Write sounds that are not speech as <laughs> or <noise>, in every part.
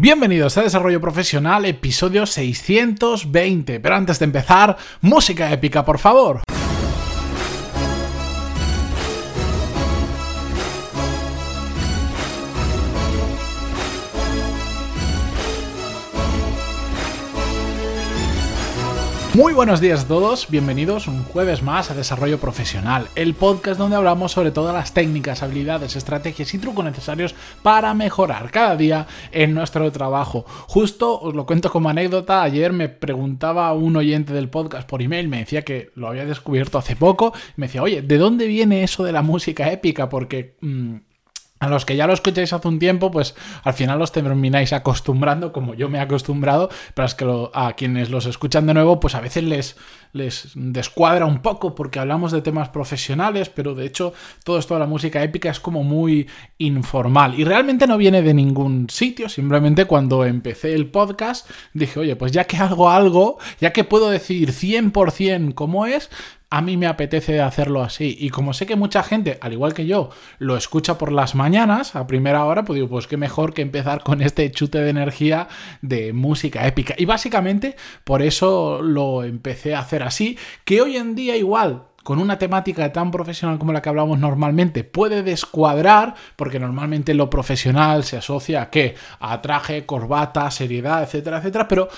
Bienvenidos a Desarrollo Profesional, episodio 620. Pero antes de empezar, música épica, por favor. Muy buenos días a todos, bienvenidos un jueves más a Desarrollo Profesional, el podcast donde hablamos sobre todas las técnicas, habilidades, estrategias y trucos necesarios para mejorar cada día en nuestro trabajo. Justo os lo cuento como anécdota, ayer me preguntaba un oyente del podcast por email, me decía que lo había descubierto hace poco, me decía, oye, ¿de dónde viene eso de la música épica? Porque... Mm, a los que ya lo escucháis hace un tiempo, pues al final los termináis acostumbrando, como yo me he acostumbrado, pero es que a quienes los escuchan de nuevo, pues a veces les, les descuadra un poco porque hablamos de temas profesionales, pero de hecho todo esto de la música épica es como muy informal. Y realmente no viene de ningún sitio, simplemente cuando empecé el podcast dije, oye, pues ya que hago algo, ya que puedo decir 100% cómo es, a mí me apetece hacerlo así. Y como sé que mucha gente, al igual que yo, lo escucha por las mañanas a primera hora, pues digo, pues qué mejor que empezar con este chute de energía de música épica. Y básicamente por eso lo empecé a hacer así, que hoy en día igual con una temática tan profesional como la que hablamos normalmente puede descuadrar, porque normalmente lo profesional se asocia a qué? A traje, corbata, seriedad, etcétera, etcétera, pero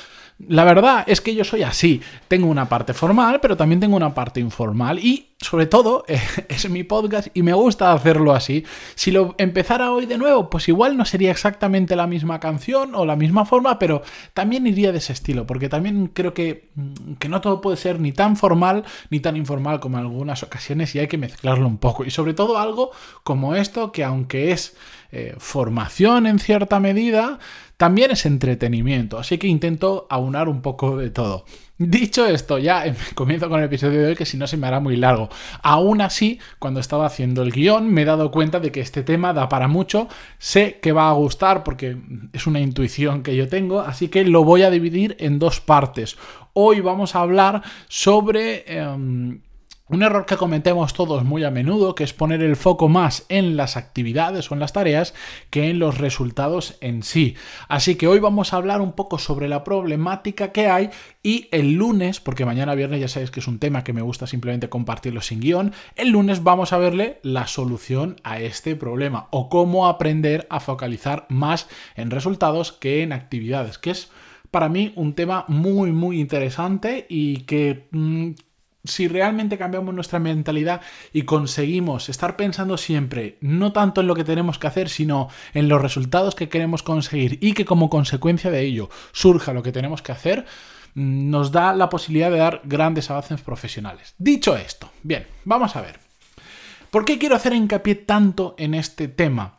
la verdad es que yo soy así. Tengo una parte formal, pero también tengo una parte informal. Y sobre todo, <laughs> es mi podcast y me gusta hacerlo así. Si lo empezara hoy de nuevo, pues igual no sería exactamente la misma canción o la misma forma, pero también iría de ese estilo, porque también creo que, mm, que no todo puede ser ni tan formal ni tan informal como en algunas ocasiones y hay que mezclarlo un poco. Y sobre todo algo como esto, que aunque es eh, formación en cierta medida, también es entretenimiento, así que intento aunar un poco de todo. Dicho esto, ya <laughs> comienzo con el episodio de hoy que si no se me hará muy largo. Aún así, cuando estaba haciendo el guion me he dado cuenta de que este tema da para mucho, sé que va a gustar porque es una intuición que yo tengo, así que lo voy a dividir en dos partes. Hoy vamos a hablar sobre... Em, un error que cometemos todos muy a menudo, que es poner el foco más en las actividades o en las tareas que en los resultados en sí. Así que hoy vamos a hablar un poco sobre la problemática que hay y el lunes, porque mañana viernes ya sabéis que es un tema que me gusta simplemente compartirlo sin guion, el lunes vamos a verle la solución a este problema o cómo aprender a focalizar más en resultados que en actividades, que es para mí un tema muy muy interesante y que mm, si realmente cambiamos nuestra mentalidad y conseguimos estar pensando siempre no tanto en lo que tenemos que hacer, sino en los resultados que queremos conseguir y que como consecuencia de ello surja lo que tenemos que hacer, nos da la posibilidad de dar grandes avances profesionales. Dicho esto, bien, vamos a ver. ¿Por qué quiero hacer hincapié tanto en este tema?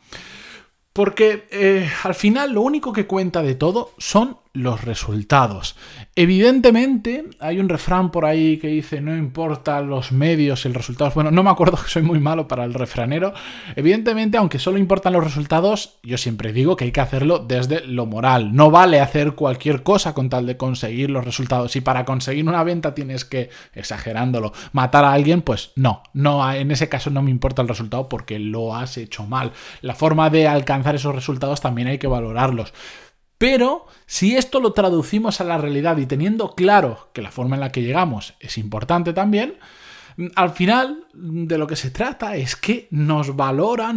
Porque eh, al final lo único que cuenta de todo son los resultados. Evidentemente, hay un refrán por ahí que dice no importa los medios, el resultado. Bueno, no me acuerdo que soy muy malo para el refranero. Evidentemente, aunque solo importan los resultados, yo siempre digo que hay que hacerlo desde lo moral. No vale hacer cualquier cosa con tal de conseguir los resultados. Y para conseguir una venta tienes que, exagerándolo, matar a alguien, pues no, no, en ese caso no me importa el resultado porque lo has hecho mal. La forma de alcanzar esos resultados también hay que valorarlos. Pero si esto lo traducimos a la realidad y teniendo claro que la forma en la que llegamos es importante también, al final de lo que se trata es que nos valora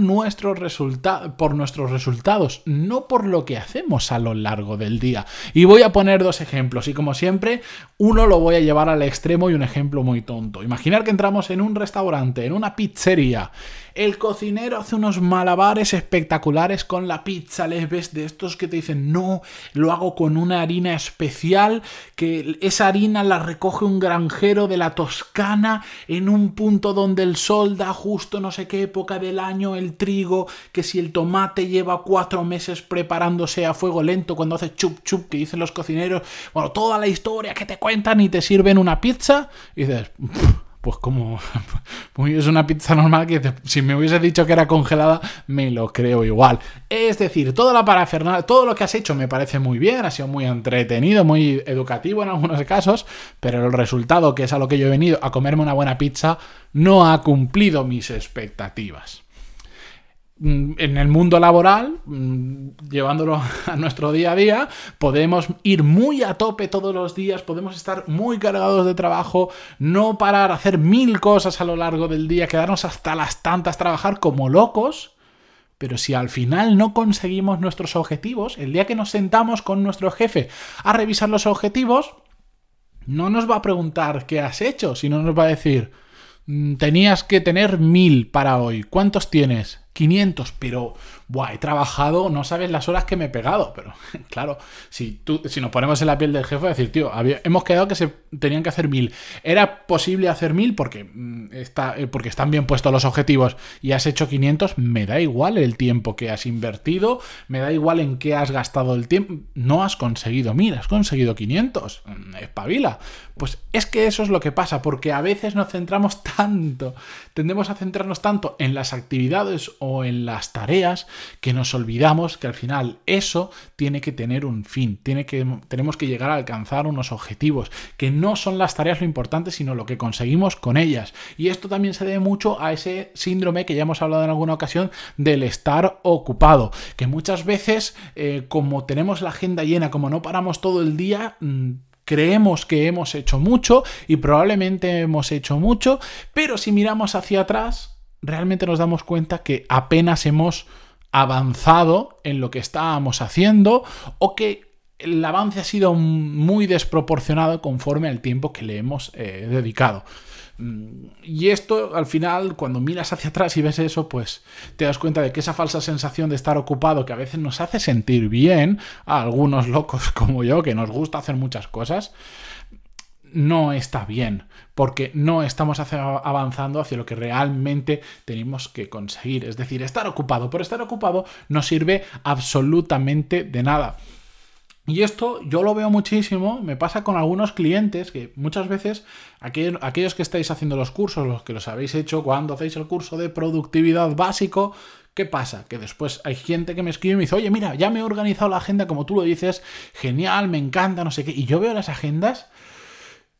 por nuestros resultados, no por lo que hacemos a lo largo del día. Y voy a poner dos ejemplos, y como siempre, uno lo voy a llevar al extremo y un ejemplo muy tonto. Imaginar que entramos en un restaurante, en una pizzería, el cocinero hace unos malabares espectaculares con la pizza, les ves de estos que te dicen, no, lo hago con una harina especial, que esa harina la recoge un granjero de la Toscana en un punto donde el sol da justo no sé qué época del año, el trigo, que si el tomate lleva cuatro meses preparándose a fuego lento cuando hace chup chup, que dicen los cocineros, bueno, toda la historia que te cuentan y te sirven una pizza, y dices pues como <laughs> es una pizza normal que si me hubiese dicho que era congelada, me lo creo igual. Es decir, toda la parafernalia, todo lo que has hecho me parece muy bien, ha sido muy entretenido, muy educativo en algunos casos, pero el resultado, que es a lo que yo he venido, a comerme una buena pizza, no ha cumplido mis expectativas. Mm, en el mundo laboral, mm, llevándolo <laughs> a nuestro día a día, podemos ir muy a tope todos los días, podemos estar muy cargados de trabajo, no parar, hacer mil cosas a lo largo del día, quedarnos hasta las tantas, trabajar como locos. Pero si al final no conseguimos nuestros objetivos, el día que nos sentamos con nuestro jefe a revisar los objetivos, no nos va a preguntar qué has hecho, sino nos va a decir, mm, tenías que tener mil para hoy, ¿cuántos tienes? 500, pero He trabajado, no sabes las horas que me he pegado, pero <laughs> claro, si, tú, si nos ponemos en la piel del jefe, decir, tío, hemos quedado que se tenían que hacer mil. ¿Era posible hacer mil porque, mm, está, eh, porque están bien puestos los objetivos y has hecho 500? Me da igual el tiempo que has invertido, me da igual en qué has gastado el tiempo. No has conseguido mil, has conseguido 500. Mm, espabila. Pues es que eso es lo que pasa, porque a veces nos centramos <laughs> tanto, tendemos a centrarnos tanto en las actividades o en las tareas que nos olvidamos que al final eso tiene que tener un fin, tiene que, tenemos que llegar a alcanzar unos objetivos, que no son las tareas lo importante, sino lo que conseguimos con ellas. Y esto también se debe mucho a ese síndrome que ya hemos hablado en alguna ocasión del estar ocupado, que muchas veces eh, como tenemos la agenda llena, como no paramos todo el día, mm, creemos que hemos hecho mucho y probablemente hemos hecho mucho, pero si miramos hacia atrás, realmente nos damos cuenta que apenas hemos avanzado en lo que estábamos haciendo o que el avance ha sido muy desproporcionado conforme al tiempo que le hemos eh, dedicado. Mm, y esto, al final, cuando miras hacia atrás y ves eso, pues te das cuenta de que esa falsa sensación de estar ocupado, que a veces nos hace sentir bien a algunos locos <laughs> como yo, que nos gusta hacer muchas cosas, no está bien, porque no estamos avanzando hacia lo que realmente tenemos que conseguir. Es decir, estar ocupado por estar ocupado no sirve absolutamente de nada. Y esto yo lo veo muchísimo, me pasa con algunos clientes que muchas veces aquellos, que estáis haciendo los cursos, los que los habéis hecho cuando hacéis el curso de productividad básico, ¿qué pasa? Que después hay gente que me escribe y me dice, oye, mira, ya me he organizado la agenda como tú lo dices, genial, me encanta, no sé qué, y yo veo las agendas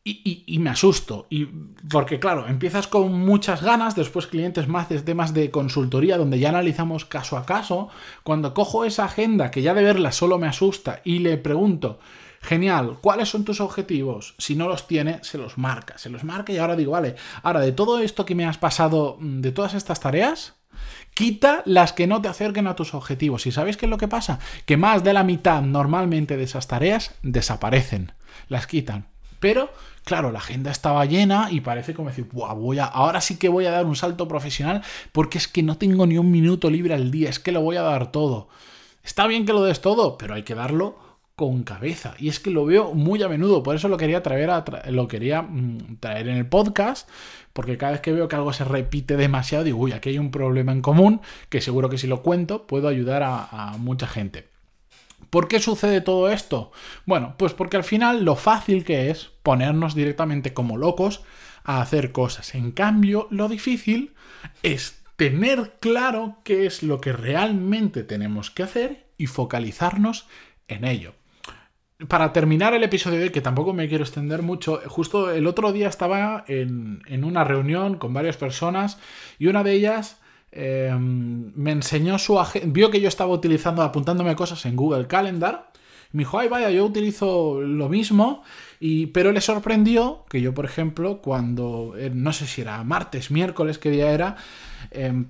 y, me asusto. Y porque, claro, empiezas con muchas ganas, después clientes más de temas de consultoría, donde ya analizamos caso a caso. Cuando cojo esa agenda, que ya de verla solo me asusta, y le pregunto, genial, ¿cuáles son tus objetivos? Si no los tiene, se los marca. Se los marca y ahora digo, vale, ahora de todo esto que me has pasado, mm, de todas estas tareas, Quita las que no te acerquen a tus objetivos. ¿Y sabéis qué es lo que pasa? Que más de la mitad normalmente de esas tareas desaparecen. Las quitan. Pero Claro, la agenda estaba llena y parece como decir, voy a, ahora sí que voy a dar un salto profesional porque es que no tengo ni un minuto libre al día, es que lo voy a dar todo. Está bien que lo des todo, pero hay que darlo con cabeza. Y es que lo veo muy a menudo, por eso lo quería traer, a lo quería mm, traer en el podcast, porque cada vez que veo que algo se repite demasiado, digo, uy, aquí hay un problema en común, que seguro que si lo cuento puedo ayudar a mucha gente. ¿Por qué sucede todo esto? Bueno, pues porque al final lo fácil que es ponernos directamente como locos a hacer cosas. En cambio, lo difícil es tener claro qué es lo que realmente tenemos que hacer y focalizarnos en ello. Para terminar el episodio de hoy, que tampoco me quiero extender mucho, justo el otro día estaba en, en una reunión con varias personas y una de ellas Em, me enseñó su agenda, vio que yo estaba utilizando, apuntándome cosas en Google Calendar. Me dijo, ay, vaya, yo utilizo lo mismo, y, pero le sorprendió que yo, por ejemplo, cuando, eh, no sé si era martes, miércoles, qué día era, em,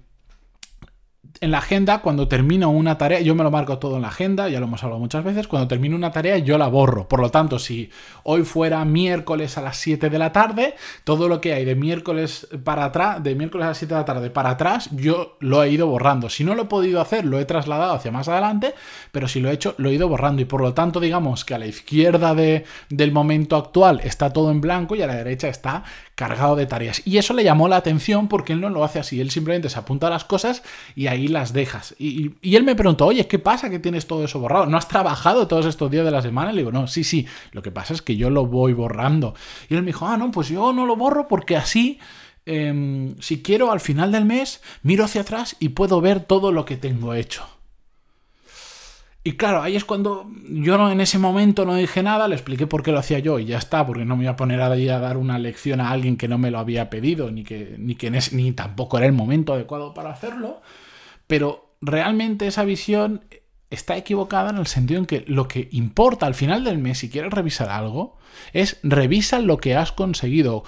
en la agenda, cuando termino una tarea, yo me lo marco todo en la agenda, ya lo hemos hablado muchas veces, cuando termino una tarea yo la borro. Por lo tanto, si hoy fuera miércoles a las 7 de la tarde, todo lo que hay de miércoles para atrás, de miércoles a las 7 de la tarde para atrás, yo lo he ido borrando. Si no lo he podido hacer, lo he trasladado hacia más adelante, pero si lo he hecho, lo he ido borrando. Y por lo tanto, digamos que a la izquierda de, del momento actual está todo en blanco y a la derecha está cargado de tareas. Y eso le llamó la atención porque él no lo hace así. Él simplemente se apunta a las cosas y ahí las dejas. Y, él me preguntó, oye, ¿qué pasa que tienes todo eso borrado? ¿No has trabajado todos estos días de la semana? le digo, no, sí, sí. Lo que pasa es que yo lo voy borrando. Y él me dijo, ah, no, pues yo no lo borro porque así... Em, si quiero al final del mes, miro hacia atrás y puedo ver todo lo que tengo hecho. Y claro, ahí es cuando yo en ese momento no dije nada, le expliqué por qué lo hacía yo y ya está, porque no me iba a poner ahí a dar una lección a alguien que no me lo había pedido, ni que, ni que ni tampoco era el momento adecuado para hacerlo. pero realmente esa visión está equivocada en el sentido en que lo que importa al final del mes, si quieres revisar algo, es revisa lo que has conseguido.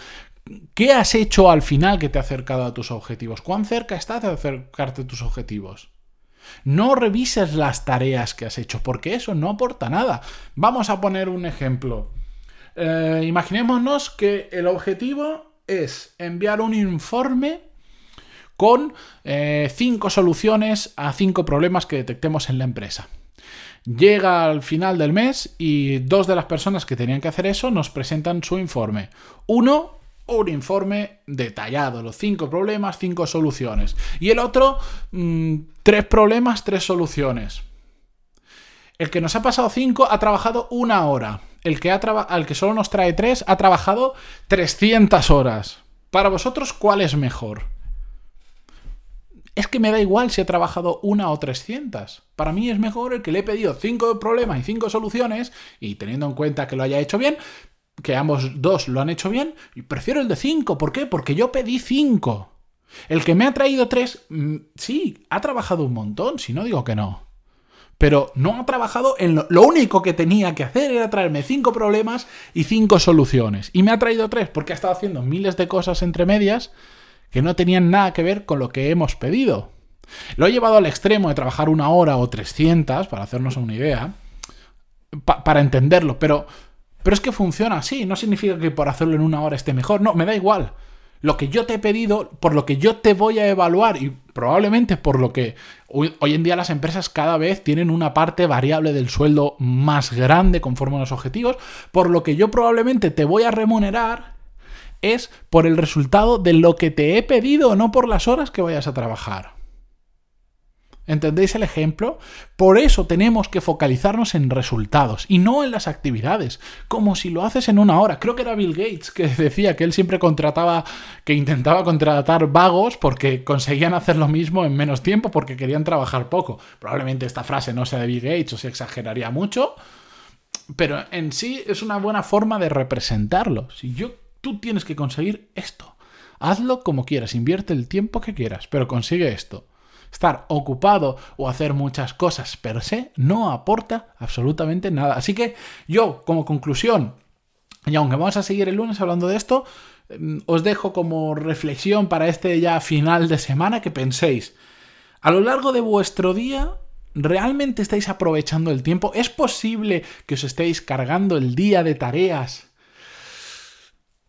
¿Qué has hecho al final que te ha acercado a tus objetivos? ¿Cuán cerca estás de acercarte a tus objetivos? No revises las tareas que has hecho, porque eso no aporta nada. Vamos a poner un ejemplo. Eh, imaginémonos que el objetivo es enviar un informe con eh, cinco soluciones a cinco problemas que detectemos en la empresa. Llega al final del mes y dos de las personas que tenían que hacer eso nos presentan su informe. Uno, un informe detallado, los cinco problemas, cinco soluciones. Y el otro, mm, tres problemas, tres soluciones. El que nos ha pasado cinco ha trabajado una hora. El que, ha al que solo nos trae tres ha trabajado 300 horas. Para vosotros, ¿cuál es mejor? es que me da igual si he trabajado una o 300. Para mí es mejor el que le he pedido cinco problemas y cinco soluciones, y teniendo en cuenta que lo haya hecho bien, que ambos dos lo han hecho bien, y prefiero el de cinco. ¿Por qué? Porque yo pedí cinco. El que me ha traído tres, mm, sí, ha trabajado un montón, si no digo que no. Pero no ha trabajado en lo, lo, único que tenía que hacer era traerme cinco problemas y cinco soluciones. Y me ha traído tres porque ha estado haciendo miles de cosas entre medias que no tenían nada que ver con lo que hemos pedido. Lo he llevado al extremo de trabajar una hora o 300, para hacernos una idea, para entenderlo, pero, pero es que funciona así, no significa que por hacerlo en una hora esté mejor, no, me da igual. Lo que yo te he pedido, por lo que yo te voy a evaluar y probablemente por lo que hoy, en día las empresas cada vez tienen una parte variable del sueldo más grande conforme a los objetivos, por lo que yo probablemente te voy a remunerar es por el resultado de lo que te he pedido, no por las horas que vayas a trabajar. ¿Entendéis el ejemplo? Por eso tenemos que focalizarnos en resultados y no en las actividades, como si lo haces en una hora. Creo que era Bill Gates que <laughs> decía que él siempre contrataba, que intentaba contratar vagos porque conseguían hacer lo mismo en menos tiempo porque querían trabajar poco. Probablemente esta frase no sea de Bill Gates o se exageraría mucho, pero en sí es una buena forma de representarlo. Si yo Tú tienes que conseguir esto. Hazlo como quieras, invierte el tiempo que quieras, pero consigue esto. Estar ocupado o hacer muchas cosas per se no aporta absolutamente nada. Así que yo, como conclusión, y aunque vamos a seguir el lunes hablando de esto, mm, os dejo como reflexión para este ya final de semana que penséis, a lo largo de vuestro día, ¿realmente estáis aprovechando el tiempo? ¿Es posible que os estéis cargando el día de tareas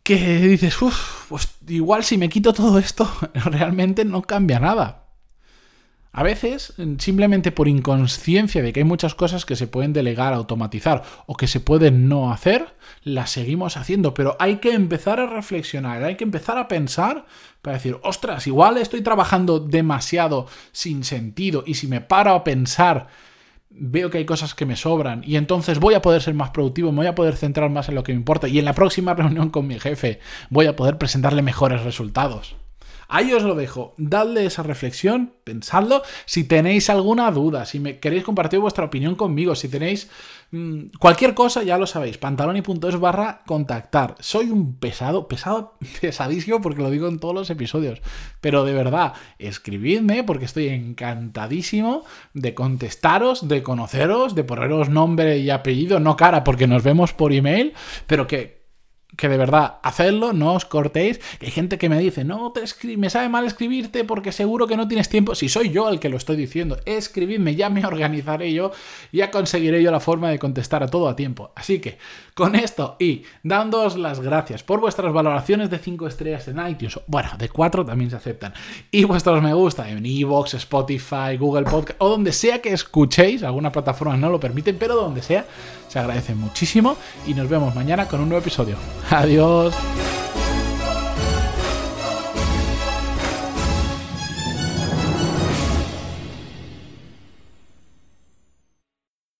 que dices, uff, pues igual si me quito todo esto, <laughs> realmente no cambia nada. A veces, simplemente por inconsciencia de que hay muchas cosas que se pueden delegar, automatizar o que se pueden no hacer, las seguimos haciendo. Pero hay que empezar a reflexionar, hay que empezar a pensar para decir, ostras, igual estoy trabajando demasiado sin sentido y si me paro a pensar veo que hay cosas que me sobran y entonces voy a poder ser más productivo, me voy a poder centrar más en lo que me importa y en la próxima <laughs> reunión con mi jefe voy a poder presentarle mejores resultados. Ahí os lo dejo. Dadle esa reflexión, pensadlo. Si tenéis alguna duda, si me queréis compartir vuestra opinión conmigo, si tenéis mm, cualquier cosa, ya lo sabéis. Pantaloni.es barra contactar. Soy un pesado, pesado, <laughs> pesadísimo porque lo digo en todos los episodios. Pero de verdad, escribidme porque estoy encantadísimo de contestaros, de conoceros, de poneros nombre y apellido, no cara porque nos vemos por email, pero que que de verdad, hacedlo, no os cortéis. Hay gente que me dice, no, te me sabe mal escribirte porque seguro que no tienes tiempo. Si soy yo el que lo estoy diciendo, escribidme, ya me <laughs> organizaré yo, ya conseguiré yo la forma de contestar a todo a tiempo. Así que, con esto y dándoos las gracias por vuestras valoraciones de 5 estrellas en iTunes, bueno, de 4 también se aceptan, y vuestros me gusta en Evox, Spotify, Google Podcast o donde sea que escuchéis, alguna plataforma no lo permiten, pero donde sea, se agradece muchísimo y nos vemos mañana con un nuevo episodio. Adiós.